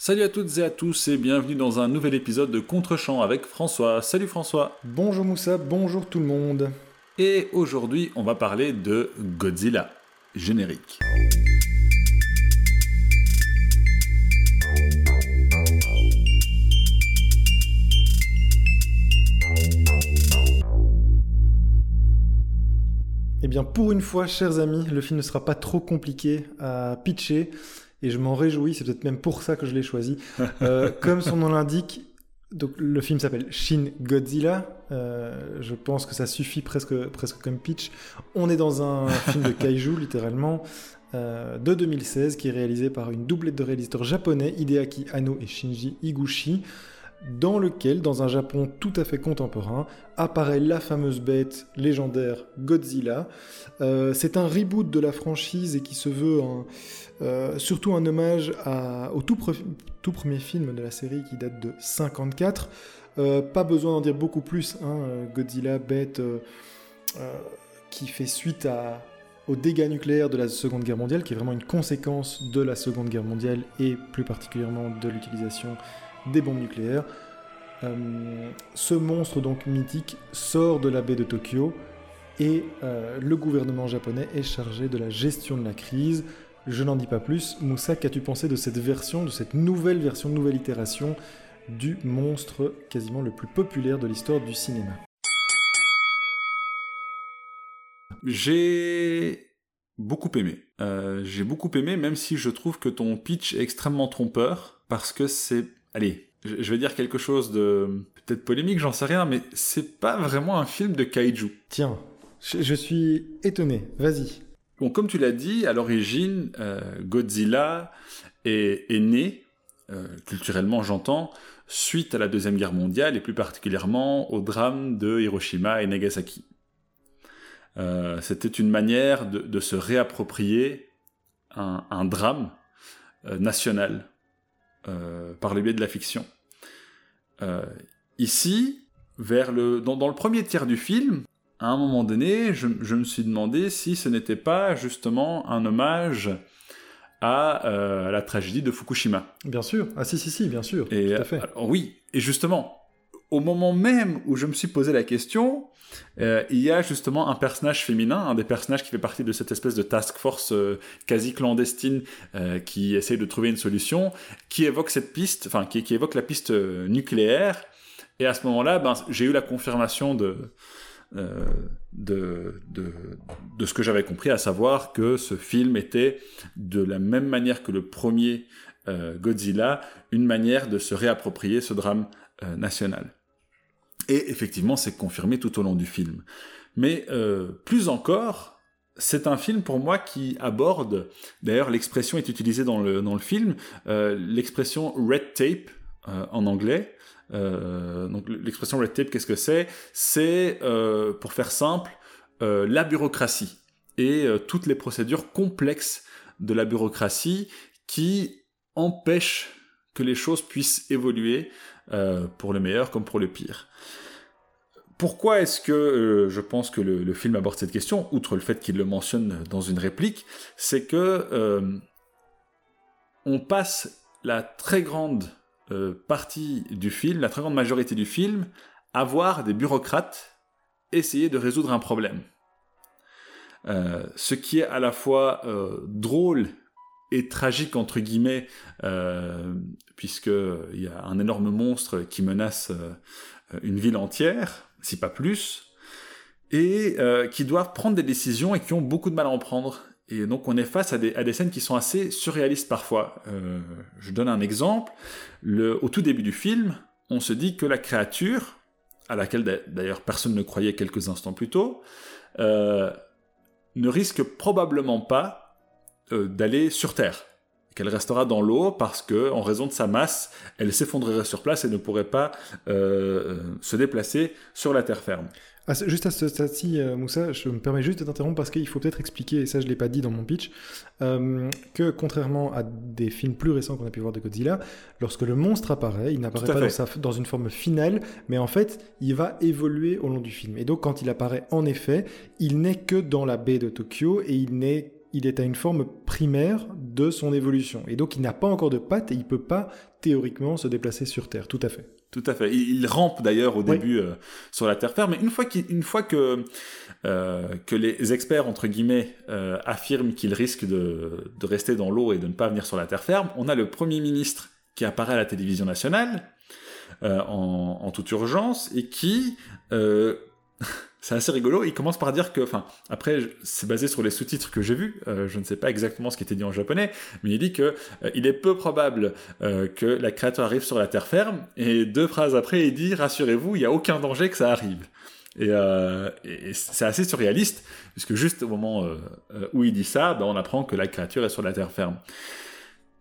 Salut à toutes et à tous et bienvenue dans un nouvel épisode de Contre-champ avec François. Salut François. Bonjour Moussa, bonjour tout le monde. Et aujourd'hui, on va parler de Godzilla. Générique. Eh bien, pour une fois, chers amis, le film ne sera pas trop compliqué à pitcher et je m'en réjouis. C'est peut-être même pour ça que je l'ai choisi. Euh, comme son nom l'indique, donc le film s'appelle Shin Godzilla. Euh, je pense que ça suffit presque, presque comme pitch. On est dans un film de kaiju, littéralement, euh, de 2016, qui est réalisé par une doublette de réalisateurs japonais, Hideaki Anno et Shinji Higuchi dans lequel, dans un Japon tout à fait contemporain, apparaît la fameuse bête légendaire Godzilla. Euh, c'est un reboot de la franchise et qui se veut euh, surtout un hommage au tout, premier film de la série qui date de 54. Euh, pas besoin d'en dire beaucoup plus, hein, Godzilla, bête qui fait suite au dégât nucléaire de la Seconde Guerre mondiale, qui est vraiment une conséquence de la Seconde Guerre mondiale et plus particulièrement de l'utilisation des bombes nucléaires. Euh, ce monstre donc mythique sort de la baie de Tokyo et euh, le gouvernement japonais est chargé de la gestion de la crise. Je n'en dis pas plus. Moussa, qu'as-tu pensé de cette version, de cette nouvelle version, nouvelle itération du monstre quasiment le plus populaire de l'histoire du cinéma? J'ai beaucoup aimé. Euh, j'ai beaucoup aimé, même si je trouve que ton pitch est extrêmement trompeur, parce que c'est allez, je vais dire quelque chose de peut-être polémique, j'en sais rien, mais c'est pas vraiment un film de kaiju. Tiens, je, suis étonné, vas-y. Bon, comme tu l'as dit, à l'origine, euh, Godzilla est, né, euh, culturellement j'entends, suite à la Deuxième Guerre mondiale et plus particulièrement au drame de Hiroshima et Nagasaki. Euh, c'était une manière de, se réapproprier un drame national euh, par le biais de la fiction. Euh, ici, vers le, dans, le premier tiers du film, à un moment donné, je, me suis demandé si ce n'était pas justement un hommage à, euh, la tragédie de Fukushima. Bien sûr, ah si si si, bien sûr, et, tout à fait. oui, et justement, au moment même où je me suis posé la question, euh, il y a justement un personnage féminin, un des personnages qui fait partie de cette espèce de task force euh, quasi clandestine euh, qui essaie de trouver une solution, qui évoque cette piste, enfin qui, évoque la piste nucléaire. Et à ce moment-là, ben, j'ai eu la confirmation de, ce que j'avais compris, à savoir que ce film était, de la même manière que le premier Godzilla, une manière de se réapproprier ce drame national. Et effectivement, c'est confirmé tout au long du film. Mais euh, plus encore, c'est un film pour moi qui aborde, d'ailleurs l'expression est utilisée dans le, dans le film, euh, l'expression red tape euh, en anglais. donc l'expression red tape, qu'est-ce que c'est? C'est, pour faire simple, la bureaucratie et toutes les procédures complexes de la bureaucratie qui empêchent que les choses puissent évoluer pour le meilleur comme pour le pire. Pourquoi est-ce que euh, je pense que le, film aborde cette question, outre le fait qu'il le mentionne dans une réplique, c'est que euh, on passe la très grande euh, partie du film, la très grande majorité du film, à voir des bureaucrates essayer de résoudre un problème. ce qui est à la fois drôle et tragique entre guillemets, puisqu'il y a un énorme monstre qui menace une ville entière, si pas plus, et euh, qui doivent prendre des décisions et qui ont beaucoup de mal à en prendre. Et donc on est face à des, scènes qui sont assez surréalistes parfois. Euh, je donne un exemple. Le, au tout début du film, on se dit que la créature, à laquelle d'ailleurs personne ne croyait quelques instants plus tôt, euh, ne risque probablement pas d'aller sur Terre qu'elle restera dans l'eau parce que, en raison de sa masse, elle s'effondrerait sur place et ne pourrait pas euh, euh, se déplacer sur la terre ferme. Ah, juste à ce stade-ci, euh, Moussa, je me permets juste de t'interrompre parce qu'il faut peut-être expliquer, et ça je ne l'ai pas dit dans mon pitch, que contrairement à des films plus récents qu'on a pu voir de Godzilla, lorsque le monstre apparaît, il n'apparaît pas dans, dans, une forme finale, mais en fait, il va évoluer au long du film. Et donc quand il apparaît, en effet, il n'est que dans la baie de Tokyo et il n'est il est à une forme primaire de son évolution. Et donc il n'a pas encore de pattes et il peut pas théoriquement se déplacer sur Terre. Tout à fait. Tout à fait. Il, rampe d'ailleurs au début euh, sur la terre ferme, mais une fois, une fois que, euh, que les experts, entre guillemets, euh, affirment qu'il risque de, de, rester dans l'eau et de ne pas venir sur la terre ferme, on a le Premier ministre qui apparaît à la télévision nationale en, en, toute urgence et qui c'est assez rigolo. Il commence par dire que, enfin, après, c'est basé sur les sous-titres que j'ai vus. Euh, je ne sais pas exactement ce qui était dit en japonais, mais il dit que euh, il est peu probable euh, que la créature arrive sur la terre ferme. Et deux phrases après, il dit rassurez-vous, il n'y a aucun danger que ça arrive. Et, c'est assez surréaliste, puisque juste au moment où il dit ça, ben, on apprend que la créature est sur la terre ferme.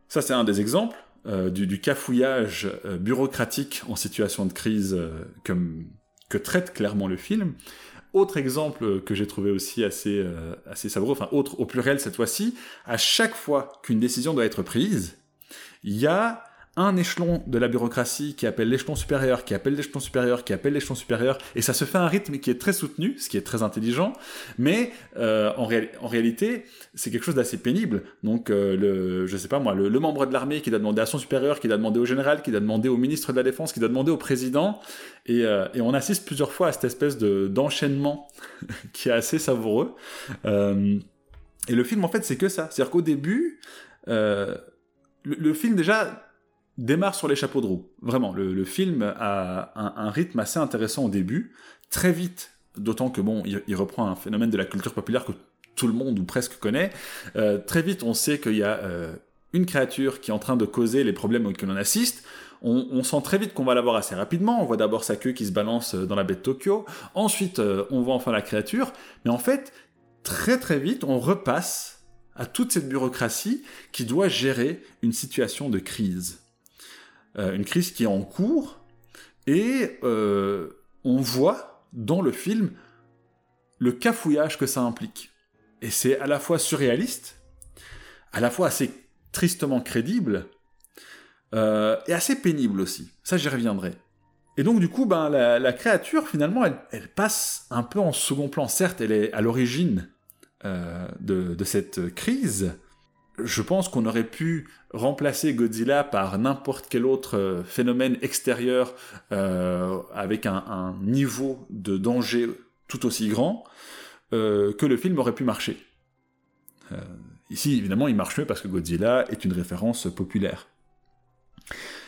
Ça, c'est un des exemples. Du, du, cafouillage bureaucratique en situation de crise comme, que traite clairement le film. Autre exemple que j'ai trouvé aussi assez, euh, assez savoureux, enfin autre au pluriel cette fois-ci, à chaque fois qu'une décision doit être prise, il y a un échelon de la bureaucratie qui appelle l'échelon supérieur, qui appelle l'échelon supérieur, qui appelle l'échelon supérieur, et ça se fait à un rythme qui est très soutenu, ce qui est très intelligent, mais euh, en, réalité, c'est quelque chose d'assez pénible. Donc, euh, le, je sais pas moi, le, membre de l'armée qui doit demander à son supérieur, qui doit demander au général, qui doit demander au ministre de la Défense, qui doit demander au président, et, euh, on assiste plusieurs fois à cette espèce de d'enchaînement qui est assez savoureux. Euh, et le film, en fait, c'est que ça. C'est-à-dire qu'au début, le film déjà démarre sur les chapeaux de roue. Vraiment, le, film a un, rythme assez intéressant au début. Très vite, d'autant que bon, il, reprend un phénomène de la culture populaire que tout le monde ou presque connaît. Euh, très vite, on sait qu'il y a euh, une créature qui est en train de causer les problèmes auxquels on assiste. On, sent très vite qu'on va la voir assez rapidement. On voit d'abord sa queue qui se balance dans la baie de Tokyo. Ensuite, euh, on voit enfin la créature. Mais en fait, très très vite, on repasse à toute cette bureaucratie qui doit gérer une situation de crise. Euh, une crise qui est en cours, et euh, on voit dans le film le cafouillage que ça implique. Et c'est à la fois surréaliste, à la fois assez tristement crédible, euh, et assez pénible aussi. Ça, j'y reviendrai. Et donc, du coup, ben, la, créature, finalement, elle, passe un peu en second plan. Certes, elle est à l'origine de, cette crise, je pense qu'on aurait pu remplacer Godzilla par n'importe quel autre euh, phénomène extérieur euh, avec un, niveau de danger tout aussi grand euh, que le film aurait pu marcher. ici, évidemment, il marche mieux parce que Godzilla est une référence populaire.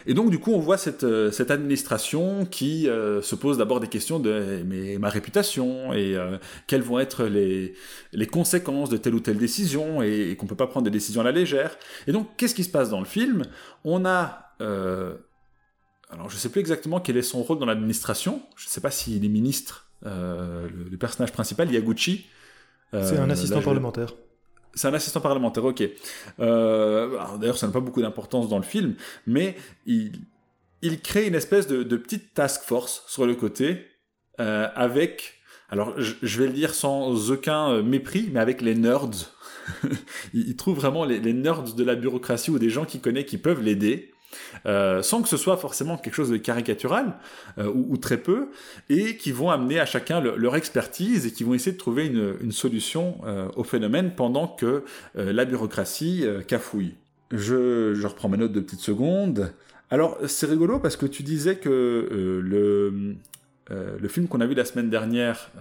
Et donc, du coup, on voit cette, euh, cette administration qui euh, se pose d'abord des questions de mais, ma réputation et euh, quelles vont être les, les conséquences de telle ou telle décision et, qu'on ne peut pas prendre des décisions à la légère. Et donc, qu'est-ce qui se passe dans le film? On a... alors, je ne sais plus exactement quel est son rôle dans l'administration. Je ne sais pas s'il est ministre, le, le, personnage principal, Yaguchi. C'est un assistant parlementaire. C'est un assistant parlementaire, ok. Euh, D'ailleurs, ça n'a pas beaucoup d'importance dans le film, mais il, il crée une espèce de, petite task force sur le côté, euh, avec, alors je, vais le dire sans aucun euh, mépris, mais avec les nerds. il, il, trouve vraiment les, les, nerds de la bureaucratie ou des gens qu'il connaît qui peuvent l'aider. Euh, sans que ce soit forcément quelque chose de caricatural, euh, ou, très peu, et qui vont amener à chacun leur expertise et qui vont essayer de trouver une, solution euh, au phénomène pendant que la bureaucratie cafouille. Je, reprends mes notes de petites secondes. Alors, c'est rigolo parce que tu disais que le, le film qu'on a vu la semaine dernière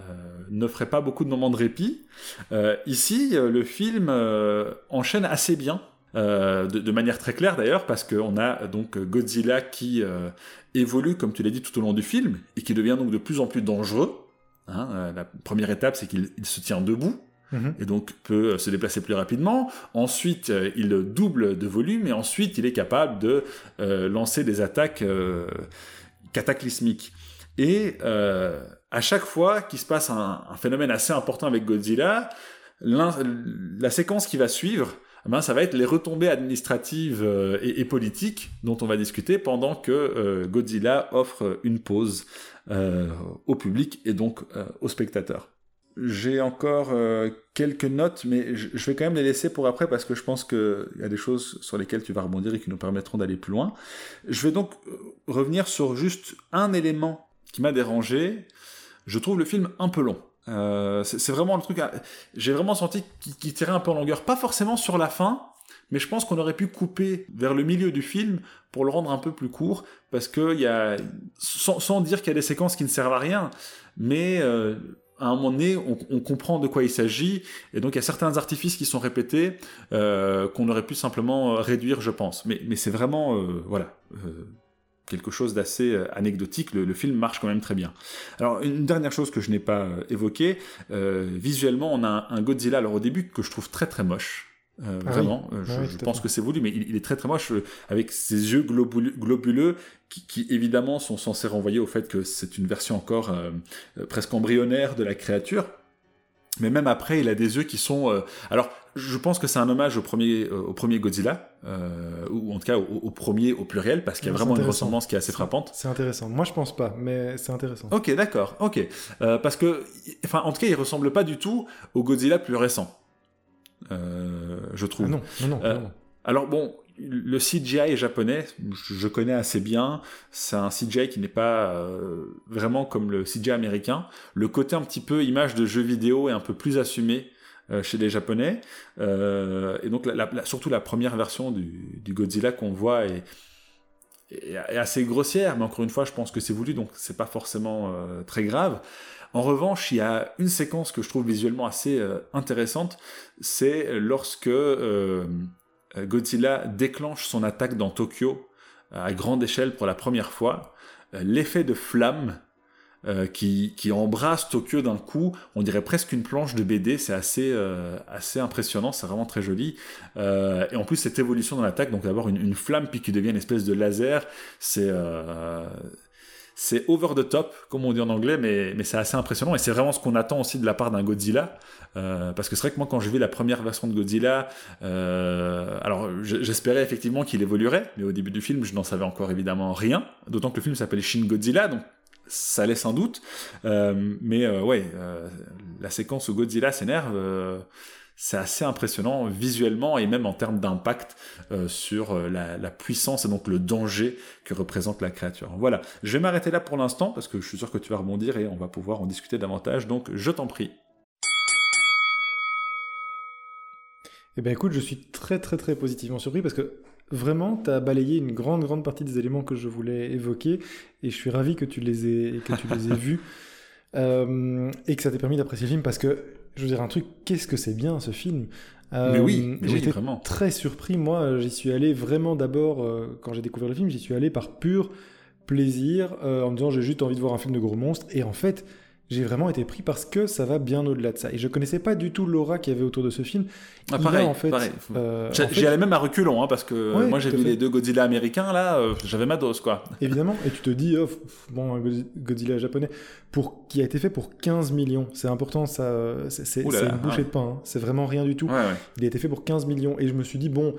n'offrait pas beaucoup de moments de répit. ici, le film enchaîne assez bien euh, de, manière très claire d'ailleurs, parce qu'on a donc Godzilla qui euh, évolue, comme tu l'as dit, tout au long du film, et qui devient donc de plus en plus dangereux. Hein. Euh, la première étape, c'est qu'il se tient debout, mhm. et donc peut se déplacer plus rapidement. Ensuite, il double de volume, et ensuite, il est capable de lancer des attaques cataclysmiques. Et à chaque fois qu'il se passe un, un, phénomène assez important avec Godzilla, la séquence qui va suivre ben, ça va être les retombées administratives euh, et, politiques dont on va discuter pendant que euh, Godzilla offre une pause euh, au public et donc aux spectateurs. J'ai encore quelques notes, mais je, vais quand même les laisser pour après parce que je pense qu'il y a des choses sur lesquelles tu vas rebondir et qui nous permettront d'aller plus loin. Je vais donc revenir sur juste un élément qui m'a dérangé. Je trouve le film un peu long. Euh, c'est vraiment le truc. J'ai vraiment senti qu'il tirait un peu en longueur. Pas forcément sur la fin, mais je pense qu'on aurait pu couper vers le milieu du film pour le rendre un peu plus court, parce que y a, sans, dire qu'il y a des séquences qui ne servent à rien, mais euh, à un moment donné, on, comprend de quoi il s'agit, et donc il y a certains artifices qui sont répétés euh, qu'on aurait pu simplement réduire, je pense. Mais, mais c'est vraiment, voilà, quelque chose d'assez anecdotique. Le, film marche quand même très bien. Alors une dernière chose que je n'ai pas évoquée, visuellement, on a un Godzilla alors au début que je trouve très très moche. Euh, ah vraiment, euh, ah je, pense que c'est voulu, mais il, est très très moche euh, avec ses yeux globuleux, qui, évidemment sont censés renvoyer au fait que c'est une version encore presque embryonnaire de la créature. Mais même après, il a des yeux qui sont. alors, je pense que c'est un hommage au premier, au premier Godzilla, ou en tout cas au, premier au pluriel, parce qu'il y a vraiment une ressemblance qui est assez frappante. C'est intéressant. Moi, je pense pas, mais c'est intéressant. Ok, d'accord. Ok, parce que, enfin, en tout cas, il ressemble pas du tout au Godzilla plus récent. Euh, je trouve. Ah non, non, euh, non, alors bon, le CGI japonais, je connais assez bien. C'est un CGI qui n'est pas euh, vraiment comme le CGI américain. Le côté un petit peu image de jeu vidéo est un peu plus assumé chez les Japonais. et donc, surtout la première version du, Godzilla qu'on voit est, est, assez grossière, mais encore une fois, je pense que c'est voulu, donc c'est pas forcément très grave. En revanche, il y a une séquence que je trouve visuellement assez euh, intéressante, c'est lorsque euh, Godzilla déclenche son attaque dans Tokyo à grande échelle pour la première fois. Euh, l'effet de flamme qui, embrasse Tokyo d'un coup, on dirait presque une planche de BD, c'est assez, assez impressionnant, c'est vraiment très joli. et en plus, cette évolution dans l'attaque, donc d'avoir une, une, flamme puis qui devient une espèce de laser, c'est c'est over the top, comme on dit en anglais, mais, mais c'est assez impressionnant et c'est vraiment ce qu'on attend aussi de la part d'un Godzilla. Euh, parce que c'est vrai que moi, quand j'ai vu la première version de Godzilla, euh, alors j'espérais effectivement qu'il évoluerait, mais au début du film, je n'en savais encore évidemment rien. D'autant que le film s'appelle Shin Godzilla, donc ça laisse un doute. Euh, mais ouais, la séquence où Godzilla s'énerve c'est assez impressionnant visuellement et même en termes d'impact euh, sur euh, la, puissance et donc le danger que représente la créature. Voilà, je vais m'arrêter là pour l'instant parce que je suis sûr que tu vas rebondir et on va pouvoir en discuter davantage, donc je t'en prie. Eh bien écoute, je suis très très très positivement surpris parce que vraiment, tu as balayé une grande grande partie des éléments que je voulais évoquer et je suis ravi que tu les aies, que tu les aies vus. Euh, et que ça t'ait permis d'apprécier le film parce que je veux dire un truc, qu'est-ce que c'est bien ce film mais oui, euh, j'étais vraiment. très surpris. Moi, j'y suis allé vraiment d'abord, euh, quand j'ai découvert le film, j'y suis allé par pur plaisir, euh, en me disant j'ai juste envie de voir un film de gros monstres. Et en fait, j'ai vraiment été pris parce que ça va bien au-delà de ça. Et je connaissais pas du tout l'aura qu'il y avait autour de ce film. Ah, pareil, en fait, euh, J'y allais même à reculons, hein, parce que moi j'ai vu les deux Godzilla américains, là, euh, j'avais ma dose, quoi. Évidemment, et tu te dis, oh, bon, un Godzilla japonais, pour, qui a été fait pour 15 millions, c'est important, ça, c'est une bouchée de pain, hein. c'est vraiment rien du tout. Il a été fait pour 15 millions, et je me suis dit, bon,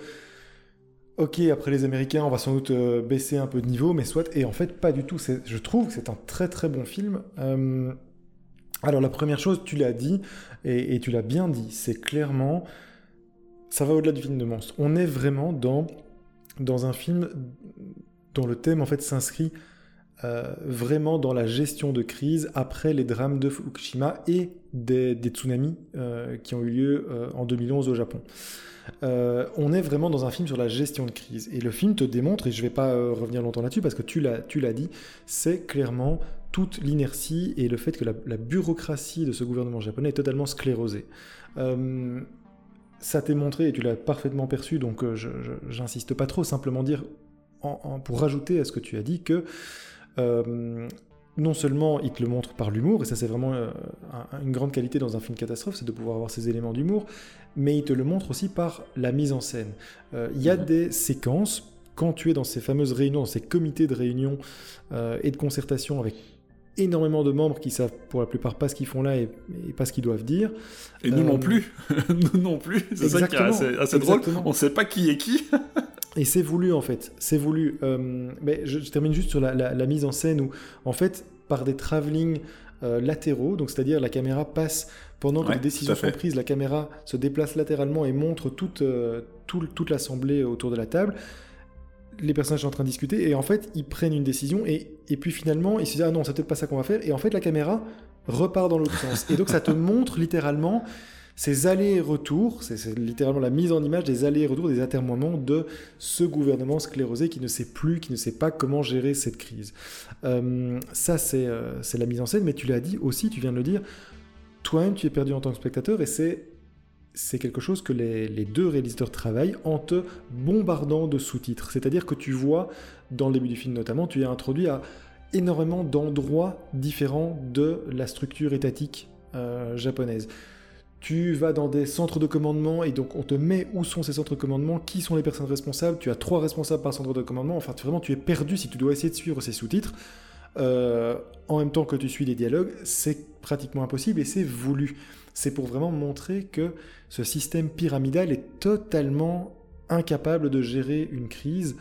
ok, après les Américains, on va sans doute euh, baisser un peu de niveau, mais soit, et en fait, pas du tout. Je trouve que c'est un très très bon film. Euh, alors la première chose, tu l'as dit, et, tu l'as bien dit, c'est clairement, ça va au-delà du film de monstre. On est vraiment dans, un film dont le thème en fait s'inscrit euh, vraiment dans la gestion de crise après les drames de Fukushima et des, tsunamis euh, qui ont eu lieu euh, en 2011 au Japon. on est vraiment dans un film sur la gestion de crise. Et le film te démontre, et je ne vais pas revenir longtemps là-dessus parce que tu l'as dit, c'est clairement toute l'inertie et le fait que la, bureaucratie de ce gouvernement japonais est totalement sclérosée. Euh, ça t'est montré et tu l'as parfaitement perçu, donc euh, j'insiste pas trop, simplement dire, pour rajouter à ce que tu as dit, que euh, non seulement il te le montre par l'humour, et ça c'est vraiment une grande qualité dans un film catastrophe, c'est de pouvoir avoir ces éléments d'humour, mais il te le montre aussi par la mise en scène. Il y a mhm. des séquences, quand tu es dans ces fameuses réunions, dans ces comités de réunion et de concertation avec énormément de membres qui savent pour la plupart pas ce qu'ils font là et, pas ce qu'ils doivent dire. Et nous non euh, plus. nous non plus. C'est ça qui est assez, drôle. On ne sait pas qui est qui. et c'est voulu en fait. C'est voulu. Euh, mais je, termine juste sur la, mise en scène où, en fait, par des travelling euh, latéraux, donc c'est-à-dire la caméra passe pendant que les décisions sont prises, la caméra se déplace latéralement et montre toute, toute l'assemblée autour de la table les personnages sont en train de discuter et en fait ils prennent une décision et, et puis finalement ils se disent ah non c'est peut-être pas ça qu'on va faire et en fait la caméra repart dans l'autre sens et donc ça te montre littéralement ces allers-retours, c'est littéralement la mise en image des allers-retours, des atermoiements de ce gouvernement sclérosé qui ne sait plus, qui ne sait pas comment gérer cette crise. Euh, ça, euh, c'est la mise en scène, mais tu l'as dit aussi, tu viens de le dire, toi-même, tu es perdu en tant que spectateur, et c'est quelque chose que les, les, deux réalisateurs travaillent en te bombardant de sous-titres. C'est-à-dire que tu vois, dans le début du film notamment, tu es introduit à énormément d'endroits différents de la structure étatique euh, japonaise. Tu vas dans des centres de commandement et donc on te met où sont ces centres de commandement, qui sont les personnes responsables. Tu as trois responsables par centre de commandement. Enfin, tu, vraiment, tu es perdu si tu dois essayer de suivre ces sous-titres. Euh, en même temps que tu suis les dialogues, c'est pratiquement impossible et c'est voulu. C'est pour vraiment montrer que ce système pyramidal est totalement incapable de gérer une crise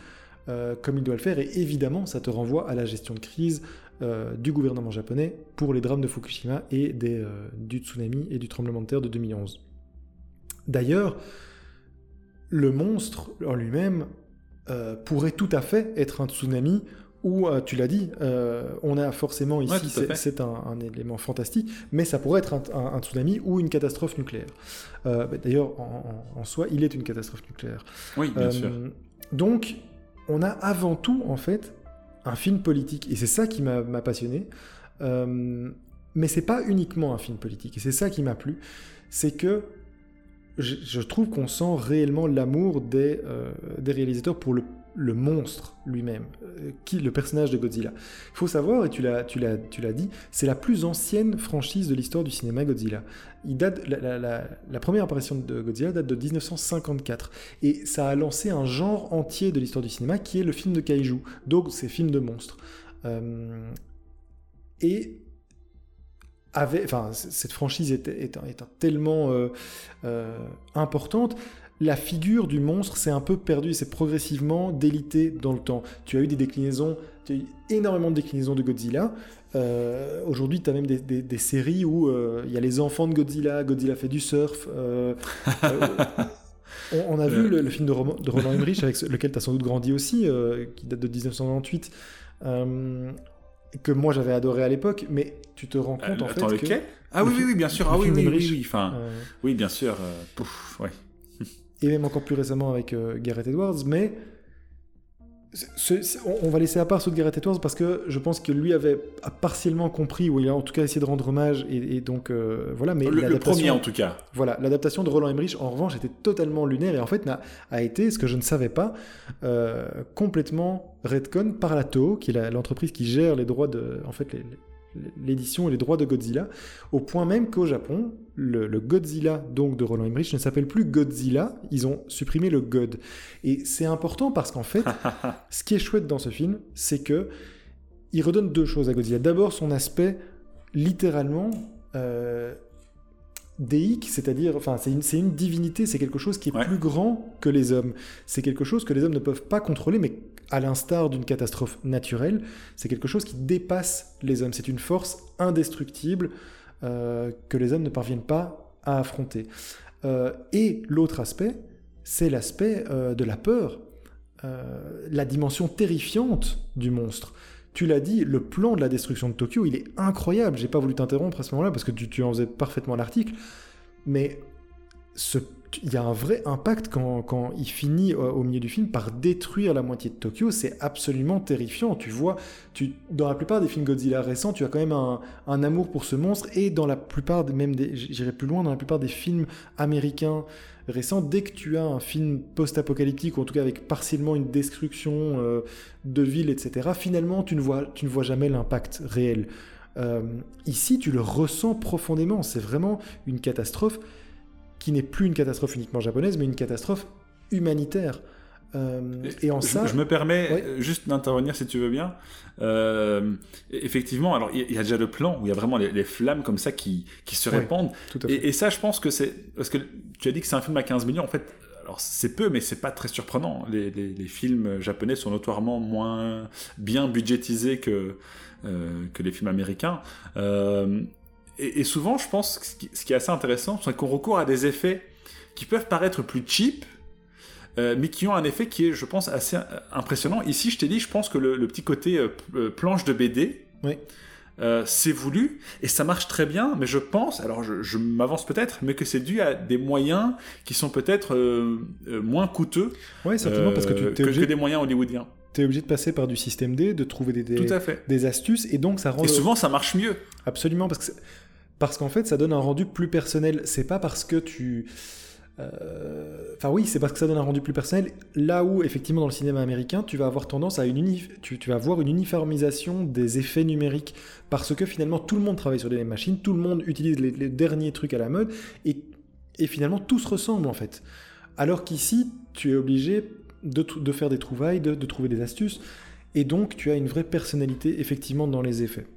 euh, comme il doit le faire. Et évidemment, ça te renvoie à la gestion de crise euh, du gouvernement japonais pour les drames de Fukushima et des, euh, du tsunami et du tremblement de terre de 2011. D'ailleurs, le monstre en lui-même euh, pourrait tout à fait être un tsunami ou, tu l'as dit, on a forcément ici, c'est un, élément fantastique, mais ça pourrait être un, tsunami ou une catastrophe nucléaire. Bah, d'ailleurs, en, en, soi, il est une catastrophe nucléaire. Oui, bien sûr. Donc, on a avant tout, en fait, un film politique. Et c'est ça qui m'a passionné. Euh, mais c'est pas uniquement un film politique. Et c'est ça qui m'a plu. C'est que je, trouve qu'on sent réellement l'amour des, euh, des réalisateurs pour le le monstre lui-même, euh, le personnage de Godzilla. Il faut savoir, et tu l'as, dit, c'est la plus ancienne franchise de l'histoire du cinéma Godzilla. Il date, la, première apparition de Godzilla date de 1954, et ça a lancé un genre entier de l'histoire du cinéma qui est le film de kaiju, donc ces films de monstres. Euh, et avait, enfin, cette franchise est, tellement euh, importante la figure du monstre s'est un peu perdue, s'est progressivement délitée dans le temps. Tu as eu des déclinaisons, tu as eu énormément de déclinaisons de Godzilla. Euh, aujourd'hui, tu as même des, séries où euh, il y a les enfants de Godzilla, Godzilla fait du surf. Euh, on, a vu le, film de, Roland Emmerich, avec lequel tu as sans doute grandi aussi, qui date de 1998 que moi j'avais adoré à l'époque, mais tu te rends compte en fait que... Ah oui, oui, oui, bien sûr. Ah oui, oui, oui, oui, enfin, oui, bien sûr. pouf, ouais et même encore plus récemment avec euh, Gareth Edwards, mais on va laisser à part ceux de Gareth Edwards parce que je pense que lui avait partiellement compris, ou il a en tout cas essayé de rendre hommage, et, donc euh, voilà. Mais le, premier en tout cas. Voilà, l'adaptation de Roland Emmerich, en revanche, était totalement lunaire et en fait a, été, ce que je ne savais pas, euh, complètement redcon par la Toho, qui est l'entreprise qui gère les droits de, en fait, les, l'édition et les droits de Godzilla, au point même qu'au Japon, le, Godzilla donc de Roland Emmerich ne s'appelle plus Godzilla, ils ont supprimé le God. Et c'est important parce qu'en fait, ce qui est chouette dans ce film, c'est que il redonne deux choses à Godzilla. D'abord son aspect littéralement euh, déique, c'est-à-dire, enfin, c'est une, une, divinité, c'est quelque chose qui est plus grand que les hommes. C'est quelque chose que les hommes ne peuvent pas contrôler, mais à l'instar d'une catastrophe naturelle, c'est quelque chose qui dépasse les hommes. C'est une force indestructible euh, que les hommes ne parviennent pas à affronter. Euh, et l'autre aspect, c'est l'aspect euh, de la peur, la dimension terrifiante du monstre. Tu l'as dit, le plan de la destruction de Tokyo, il est incroyable. J'ai pas voulu t'interrompre à ce moment-là parce que tu, tu en faisais parfaitement l'article. Mais il y a un vrai impact quand, il finit au, milieu du film par détruire la moitié de Tokyo. C'est absolument terrifiant. Tu vois, tu, dans la plupart des films Godzilla récents, tu as quand même un, amour pour ce monstre. Et dans la plupart, même j'irai plus loin, dans la plupart des films américains récents, dès que tu as un film post-apocalyptique, ou en tout cas avec partiellement une destruction euh, de ville, etc., finalement, tu ne vois, tu ne vois jamais l'impact réel. Euh, ici, tu le ressens profondément. C'est vraiment une catastrophe qui n'est plus une catastrophe uniquement japonaise, mais une catastrophe humanitaire. Euh, et en je, ça, je me permets juste d'intervenir si tu veux bien. Euh, effectivement, alors il y, a déjà le plan où il y a vraiment les, flammes comme ça qui, qui se répandent. et, et, ça, je pense que c'est parce que tu as dit que c'est un film à 15 millions. En fait, alors c'est peu, mais c'est pas très surprenant. Les, les, les, films japonais sont notoirement moins bien budgétisés que euh, que les films américains. Euh, et, souvent, je pense que ce qui, est assez intéressant, c'est qu'on recourt à des effets qui peuvent paraître plus cheap, euh, mais qui ont un effet qui est, je pense, assez impressionnant. Ici, je t'ai dit, je pense que le, petit côté euh, euh, planche de BD, euh, c'est voulu et ça marche très bien, mais je pense, alors je, m'avance peut-être, mais que c'est dû à des moyens qui sont peut-être euh, euh, moins coûteux ouais, certainement, parce que, tu que, que des moyens hollywoodiens. Tu es obligé de passer par du système D, de trouver des, des, des astuces, et donc ça rend. Et souvent ça marche mieux. Absolument, parce que parce qu'en fait ça donne un rendu plus personnel. C'est pas parce que tu euh, enfin oui, c'est parce que ça donne un rendu plus personnel. Là où effectivement dans le cinéma américain, tu vas avoir tendance à une tu, vas avoir une uniformisation des effets numériques parce que finalement tout le monde travaille sur les mêmes machines, tout le monde utilise les, derniers trucs à la mode et, finalement tout se ressemble en fait. Alors qu'ici, tu es obligé de, faire des trouvailles, de, trouver des astuces et donc tu as une vraie personnalité effectivement dans les effets.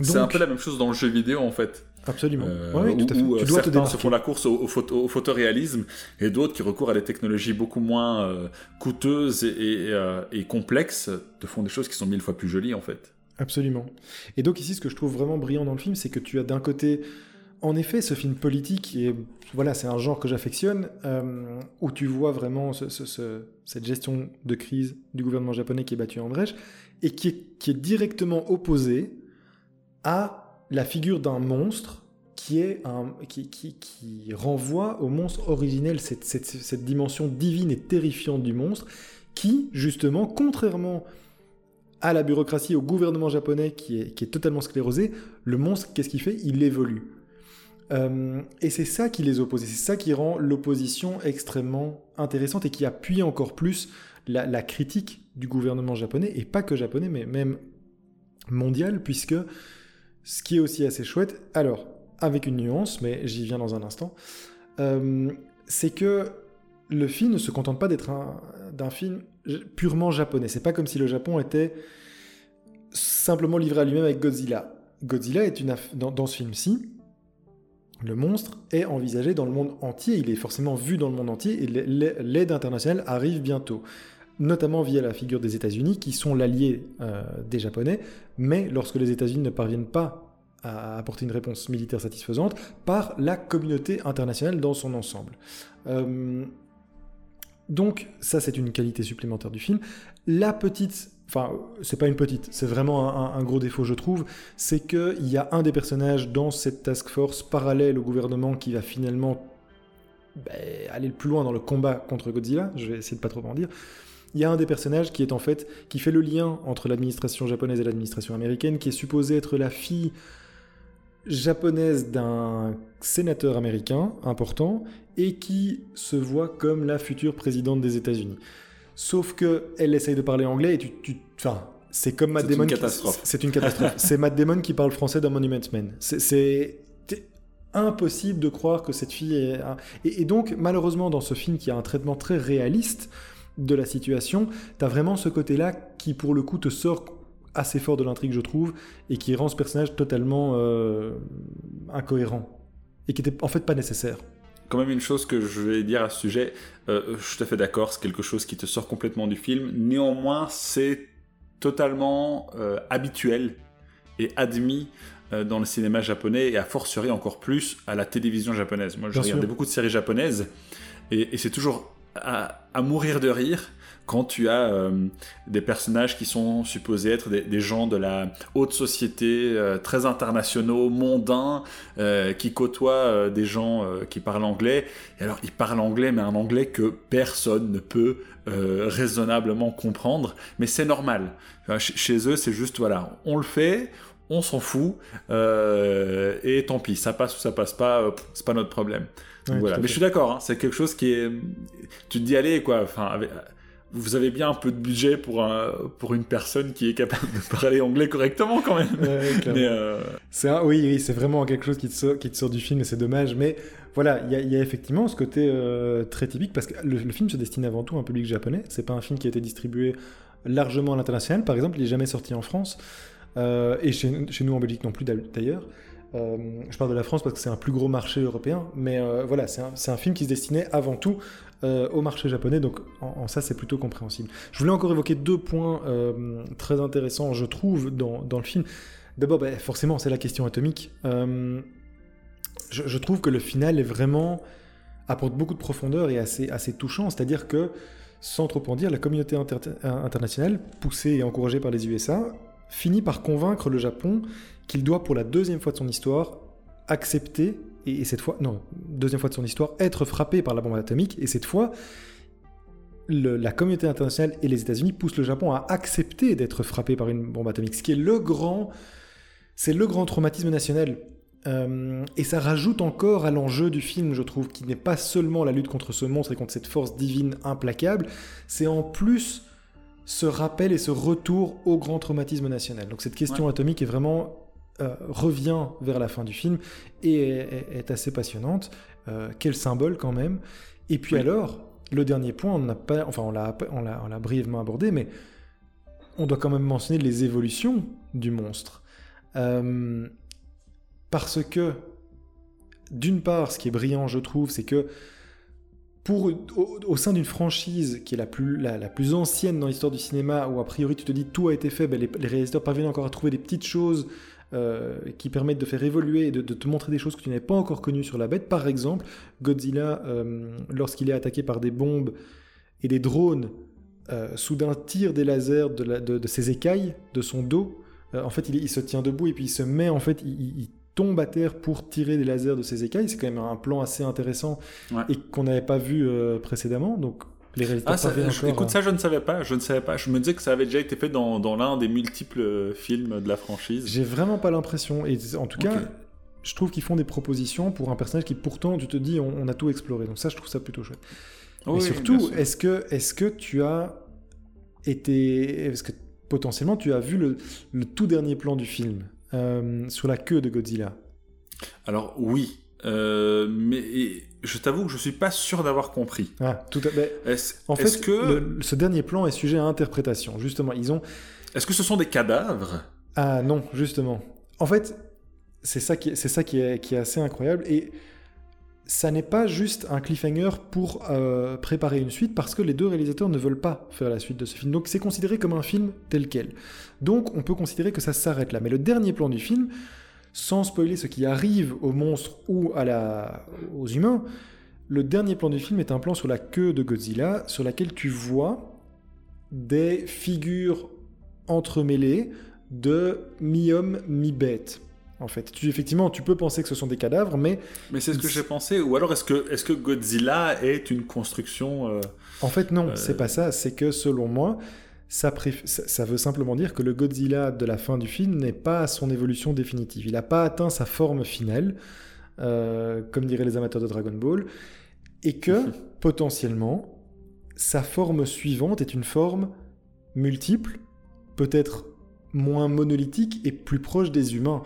C'est un peu la même chose dans le jeu vidéo en fait. Absolument. Euh, oui, tout à fait. Où, tu dois certains se font la course au, photoréalisme et d'autres qui recourent à des technologies beaucoup moins euh, coûteuses euh, et, complexes te font des choses qui sont mille fois plus jolies en fait. Absolument. Et donc ici, ce que je trouve vraiment brillant dans le film, c'est que tu as d'un côté, en effet, ce film politique, et voilà, c'est un genre que j'affectionne, où tu vois vraiment cette gestion de crise du gouvernement japonais qui est battu en brèche, et qui est, qui est directement opposé à la figure d'un monstre qui, renvoie au monstre originel, cette, dimension divine et terrifiante du monstre, qui, justement, contrairement à la bureaucratie, au gouvernement japonais qui est, totalement sclérosé, le monstre, qu'est-ce qu'il fait? Il évolue. Euh, et c'est ça qui les oppose, c'est ça qui rend l'opposition extrêmement intéressante et qui appuie encore plus la, critique du gouvernement japonais, et pas que japonais, mais même mondial, puisque ce qui est aussi assez chouette, alors, avec une nuance, mais j'y viens dans un instant, euh, c'est que le film ne se contente pas d'être d'un film purement japonais. C'est pas comme si le Japon était simplement livré à lui-même avec Godzilla. Godzilla est une dans, dans ce film-ci, le monstre est envisagé dans le monde entier, il est forcément vu dans le monde entier et l'aide internationale arrive bientôt notamment via la figure des États-Unis, qui sont l'allié euh, des Japonais, mais lorsque les États-Unis ne parviennent pas à apporter une réponse militaire satisfaisante, par la communauté internationale dans son ensemble. Euh, donc ça c'est une qualité supplémentaire du film. La petite, enfin c'est pas une petite, c'est vraiment un, gros défaut je trouve, c'est qu'il y a un des personnages dans cette task force parallèle au gouvernement qui va finalement ben, aller le plus loin dans le combat contre Godzilla, je vais essayer de pas trop en dire, il y a un des personnages qui est en fait qui fait le lien entre l'administration japonaise et l'administration américaine, qui est supposé être la fille japonaise d'un sénateur américain important et qui se voit comme la future présidente des États-Unis. Sauf que elle essaye de parler anglais et tu, tu enfin, c'est comme Matt Damon. C'est une catastrophe. C'est Matt Damon qui parle français dans Monument Men. C'est impossible de croire que cette fille est. et, donc, malheureusement, dans ce film qui a un traitement très réaliste, de la situation, tu as vraiment ce côté-là qui, pour le coup, te sort assez fort de l'intrigue, je trouve, et qui rend ce personnage totalement euh, incohérent, et qui était en fait pas nécessaire. Quand même une chose que je vais dire à ce sujet, euh, je suis tout à fait d'accord, c'est quelque chose qui te sort complètement du film, néanmoins c'est totalement euh, habituel et admis dans le cinéma japonais, et a fortiori encore plus à la télévision japonaise. Moi je regardais beaucoup de séries japonaises, et c'est toujours à, mourir de rire quand tu as euh, des personnages qui sont supposés être des, gens de la haute société, euh, très internationaux, mondains, euh, qui côtoient des gens qui parlent anglais. Et alors, ils parlent anglais, mais un anglais que personne ne peut raisonnablement comprendre. Mais c'est normal. chez eux, c'est juste, voilà, on le fait, on s'en fout, et tant pis, ça passe ou ça passe pas, c'est pas notre problème voilà. Mais je suis d'accord, hein, c'est quelque chose qui est. Tu te dis, allez, quoi. Enfin, vous avez bien un peu de budget pour, un... pour une personne qui est capable de parler anglais correctement, quand même. mais euh, c'est Oui, oui c'est vraiment quelque chose qui te, sort, qui te sort du film et c'est dommage. Mais voilà, il y, a effectivement ce côté euh, très typique parce que le, film se destine avant tout à un public japonais. C'est pas un film qui a été distribué largement à l'international. Par exemple, il n'est jamais sorti en France. Euh, et chez, chez, nous en Belgique non plus d'ailleurs. Euh, je parle de la France parce que c'est un plus gros marché européen, mais euh, voilà, c'est un, film qui se destinait avant tout euh, au marché japonais, donc en, ça c'est plutôt compréhensible. Je voulais encore évoquer deux points très intéressants, je trouve, dans, le film. D'abord, bah, forcément, c'est la question atomique. Je, trouve que le final est vraiment apporte beaucoup de profondeur et assez touchant, c'est-à-dire que, sans trop en dire, la communauté internationale, poussée et encouragée par les USA, finit par convaincre le Japon qu'il doit pour la deuxième fois de son histoire accepter, et, cette fois, non, deuxième fois de son histoire, être frappé par la bombe atomique, et cette fois, la communauté internationale et les États-Unis poussent le Japon à accepter d'être frappé par une bombe atomique, ce qui est le grand, c'est le grand traumatisme national. Euh, et ça rajoute encore à l'enjeu du film, je trouve, qui n'est pas seulement la lutte contre ce monstre et contre cette force divine implacable, c'est en plus ce rappel et ce retour au grand traumatisme national. Donc cette question atomique est vraiment euh, revient vers la fin du film et est, assez passionnante. Euh, quel symbole quand même. Et puis alors, le dernier point, on n'a pas, enfin on l'a, on l'a, brièvement abordé, mais on doit quand même mentionner les évolutions du monstre. Euh, parce que, d'une part, ce qui est brillant, je trouve, c'est que pour, au, sein d'une franchise qui est la plus, la, plus ancienne dans l'histoire du cinéma, où a priori tu te dis tout a été fait, ben les, les, réalisateurs parviennent encore à trouver des petites choses euh, qui permettent de faire évoluer et de, te montrer des choses que tu n'avais pas encore connues sur la bête. Par exemple, Godzilla, euh, lorsqu'il est attaqué par des bombes et des drones, euh, soudain tire des lasers de, ses écailles, de son dos. en fait, il, se tient debout et puis il se met, en fait, il, tombe à terre pour tirer des lasers de ses écailles. C'est quand même un plan assez intéressant et qu'on n'avait pas vu précédemment. Donc les ah, écoute, ça, je ne savais pas. Je ne savais pas. Je me disais que ça avait déjà été fait dans, dans l'un des multiples films de la franchise. J'ai vraiment pas l'impression. Et en tout cas, je trouve qu'ils font des propositions pour un personnage qui, pourtant, tu te dis, on, a tout exploré. Donc ça, je trouve ça plutôt chouette. Mais surtout, est-ce que, est que tu as été, est-ce que potentiellement tu as vu le, le tout dernier plan du film euh, sur la queue de Godzilla? Alors oui, euh, mais je t'avoue que je suis pas sûr d'avoir compris. Ah, tout à fait. en fait, que ce dernier plan est sujet à interprétation. Justement, ils ont. Est-ce que ce sont des cadavres? Ah non, justement. En fait, c'est ça qui est, c'est ça qui est, qui est assez incroyable et ça n'est pas juste un cliffhanger pour euh, préparer une suite parce que les deux réalisateurs ne veulent pas faire la suite de ce film. Donc c'est considéré comme un film tel quel. Donc on peut considérer que ça s'arrête là. Mais le dernier plan du film, sans spoiler ce qui arrive aux monstres ou à la... aux humains, le dernier plan du film est un plan sur la queue de Godzilla, sur laquelle tu vois des figures entremêlées de mi-homme, mi-bête. En fait, tu, effectivement, tu peux penser que ce sont des cadavres, mais... Mais c'est ce que j'ai pensé. Ou alors, est-ce que, est que Godzilla est une construction... Euh, en fait, non, c'est pas ça. C'est que, selon moi, ça, veut simplement dire que le Godzilla de la fin du film n'est pas à son évolution définitive. Il n'a pas atteint sa forme finale, euh, comme diraient les amateurs de Dragon Ball, et que potentiellement, sa forme suivante est une forme multiple, peut-être moins monolithique et plus proche des humains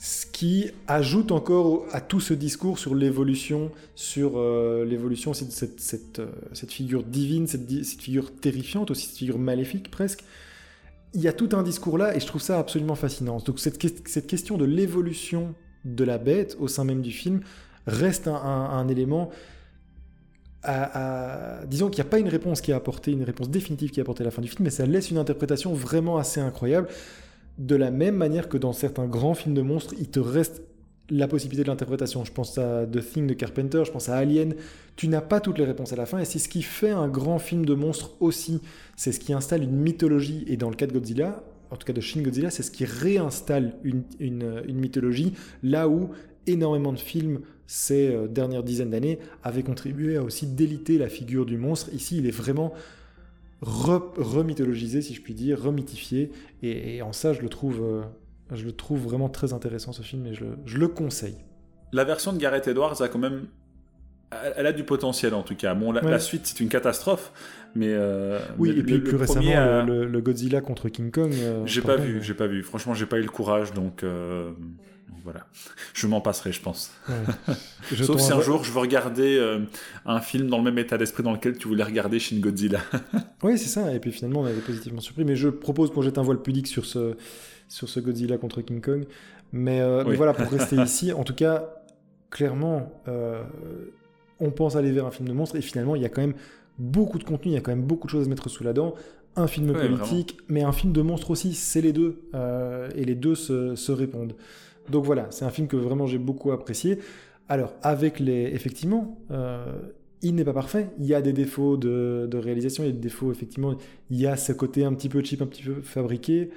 ce qui ajoute encore à tout ce discours sur l'évolution, sur euh, l'évolution cette, cette, euh, figure divine, cette, figure terrifiante, aussi cette figure maléfique presque. Il y a tout un discours là et je trouve ça absolument fascinant. Donc cette, question de l'évolution de la bête au sein même du film reste un, un, élément à, disons qu'il n'y a pas une réponse qui est apportée, une réponse définitive qui est apportée à la fin du film, mais ça laisse une interprétation vraiment assez incroyable de la même manière que dans certains grands films de monstres, il te reste la possibilité de l'interprétation. Je pense à The Thing de Carpenter, je pense à Alien. Tu n'as pas toutes les réponses à la fin, et c'est ce qui fait un grand film de monstres aussi. C'est ce qui installe une mythologie, et dans le cas de Godzilla, en tout cas de Shin Godzilla, c'est ce qui réinstalle une, mythologie, là où énormément de films ces euh, dernières dizaines d'années avaient contribué à aussi déliter la figure du monstre. Ici, il est vraiment remythologisé, si je puis dire, remythifié. Et, et, en ça, je le, trouve, euh, je le trouve vraiment très intéressant, ce film, et je, je, le conseille. La version de Gareth Edwards a quand même... Elle a du potentiel, en tout cas. Bon, la, suite, c'est une catastrophe, mais... Euh, oui, et puis plus récemment, le, Godzilla contre King Kong... Euh, j'ai pas vu, j'ai pas vu. Franchement, j'ai pas eu le courage, donc voilà. Je m'en passerai, je pense. Sauf si un jour je veux regarder euh, un film dans le même état d'esprit dans lequel tu voulais regarder Shin Godzilla. oui, c'est ça. Et puis finalement, on avait positivement surpris. Mais je propose qu'on jette un voile pudique sur ce, sur ce Godzilla contre King Kong. Mais, euh, voilà, pour rester ici, en tout cas, clairement, euh, on pense aller vers un film de monstre. Et finalement, il y a quand même beaucoup de contenu, il y a quand même beaucoup de choses à se mettre sous la dent un film politique, mais un film de monstre aussi, c'est les deux. et les deux se, se répondent. Donc voilà, c'est un film que vraiment j'ai beaucoup apprécié. Alors, avec les. Effectivement, euh, il n'est pas parfait. Il y a des défauts de, réalisation, il y a des défauts, effectivement. Il y a ce côté un petit peu cheap, un petit peu fabriqué.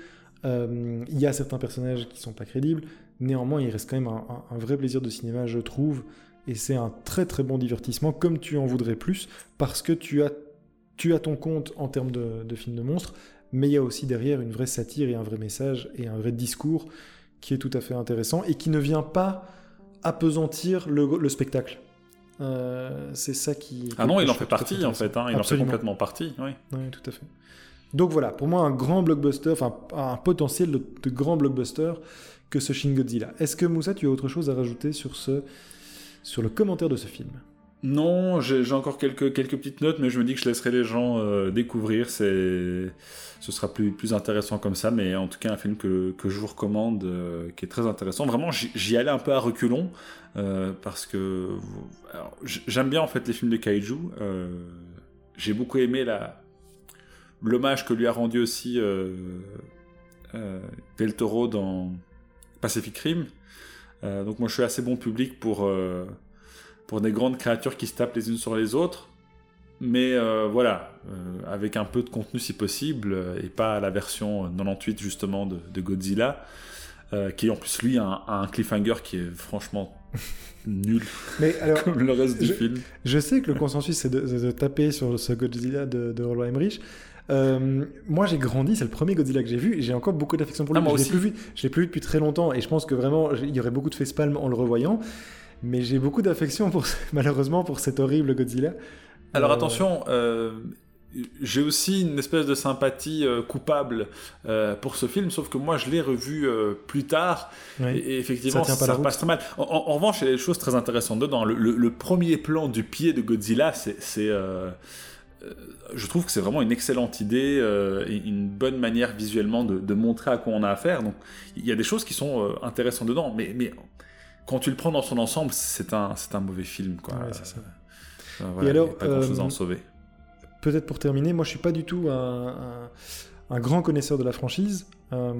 Euh, Il y a certains personnages qui sont pas crédibles. Néanmoins, il reste quand même un, vrai plaisir de cinéma, je trouve. Et c'est un très très bon divertissement, comme tu en voudrais plus, parce que tu as, tu as ton compte en termes de, de film de monstres, mais il y a aussi derrière une vraie satire et un vrai message et un vrai discours qui est tout à fait intéressant et qui ne vient pas apesantir le, le spectacle. Euh, c'est ça qui. Ah non, il en fait partie, en fait. hein, il en fait Absolument. complètement partie, oui. Oui, tout à fait. Donc voilà, pour moi, un grand blockbuster, enfin un potentiel de, de grand blockbuster que ce Shin Godzilla. Est-ce que Moussa, tu as autre chose à rajouter sur, ce, sur le commentaire de ce film? Non, j'ai encore quelques, petites notes, mais je me dis que je laisserai les gens euh, découvrir. Ce sera plus, intéressant comme ça, mais en tout cas un film que, je vous recommande, euh, qui est très intéressant. Vraiment, j'y allais un peu à reculons euh, parce que j'aime bien en fait les films de kaiju. j'ai beaucoup aimé l'hommage que lui a rendu aussi Del Toro dans Pacific Rim. Donc moi, je suis assez bon public pour pour des grandes créatures qui se tapent les unes sur les autres. Mais euh, voilà, euh, avec un peu de contenu si possible, euh, et pas la version 98 justement de, de Godzilla, euh, qui en plus lui a un, a un cliffhanger qui est franchement nul Mais alors, comme le reste du je- film. je sais que le consensus, c'est de, taper sur ce Godzilla de, de Roland Emmerich. Euh, moi, j'ai grandi, c'est le premier Godzilla que j'ai vu, et j'ai encore beaucoup d'affection pour lui. Ah, moi je l'ai plus vu, je l'ai plus vu depuis très longtemps, et je pense que vraiment, il y aurait beaucoup de facepalm en le revoyant. Mais j'ai beaucoup d'affection pour, malheureusement, pour cet horrible Godzilla. Alors Euh, attention, euh, j'ai aussi une espèce de sympathie euh, coupable pour ce film, sauf que moi je l'ai revu plus tard et, et effectivement Ça ça, passe très mal. En, en- en revanche, il y a des choses très intéressantes dedans. Le, le- le premier plan du pied de Godzilla, c'est, je trouve que c'est vraiment une excellente idée euh, et une bonne manière visuellement de, de montrer à quoi on a affaire. Donc il y a des choses qui sont euh, intéressantes dedans, mais, mais quand tu le prends dans son ensemble, c'est un, c'est un mauvais film. Quoi. Ouais, c'est ça. Euh, voilà, alors, il a pas grand chose à euh, en sauver. Peut-être pour terminer, moi, je suis pas du tout un, un- un grand connaisseur de la franchise. Euh,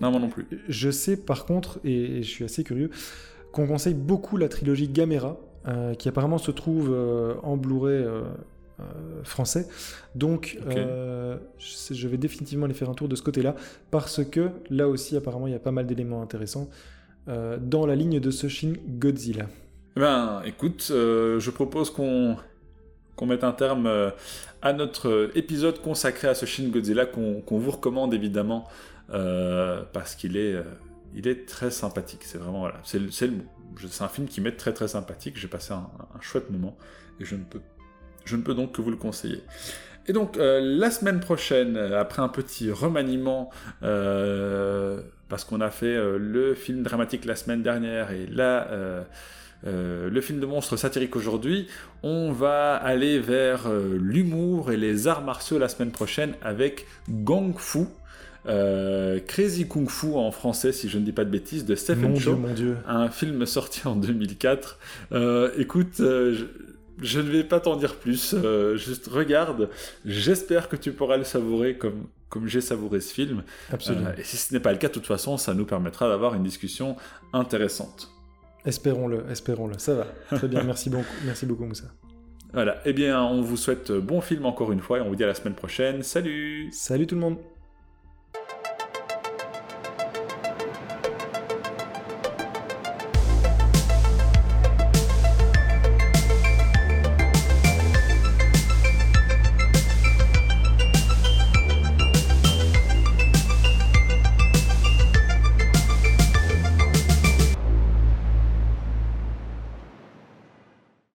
Non, moi non plus. Je sais par contre, et, et je suis assez curieux, qu'on conseille beaucoup la trilogie Gamera, euh, qui apparemment se trouve euh, en Blu-ray euh, euh, français. Donc, euh, je vais définitivement aller faire un tour de ce côté-là, parce que là aussi, apparemment, il y a pas mal d'éléments intéressants euh, dans la ligne de ce Shin Godzilla. Eh ben, écoute, euh, je propose qu'on qu'on mette un terme euh, à notre épisode consacré à ce Shin Godzilla qu'on qu'on vous recommande évidemment parce qu'il est, il est très sympathique. C'est vraiment voilà, c'est C'est un film qui m'est très très sympathique. J'ai passé un, un chouette moment et je ne peux je ne peux donc que vous le conseiller. Et donc euh, la semaine prochaine, euh, après un petit remaniement, euh, parce qu'on a fait euh, le film dramatique la semaine dernière et là le film de monstre satirique aujourd'hui, on va aller vers l'humour et les arts martiaux la semaine prochaine avec Gang Fu. euh, Crazy Kung Fu en français, si je ne dis pas de bêtises, de Stephen Chow un film sorti en 2004. Euh, écoute, euh, je ne vais pas t'en dire plus, euh, juste regarde. J'espère que tu pourras le savourer comme, comme j'ai savouré ce film. Absolument. Euh, et si ce n'est pas le cas, de toute façon, ça nous permettra d'avoir une discussion intéressante. Espérons-le, espérons-le. Ça va. Très bien, merci beaucoup, merci beaucoup Moussa. Voilà, eh bien, on vous souhaite bon film encore une fois et on vous dit à la semaine prochaine. Salut Salut tout le monde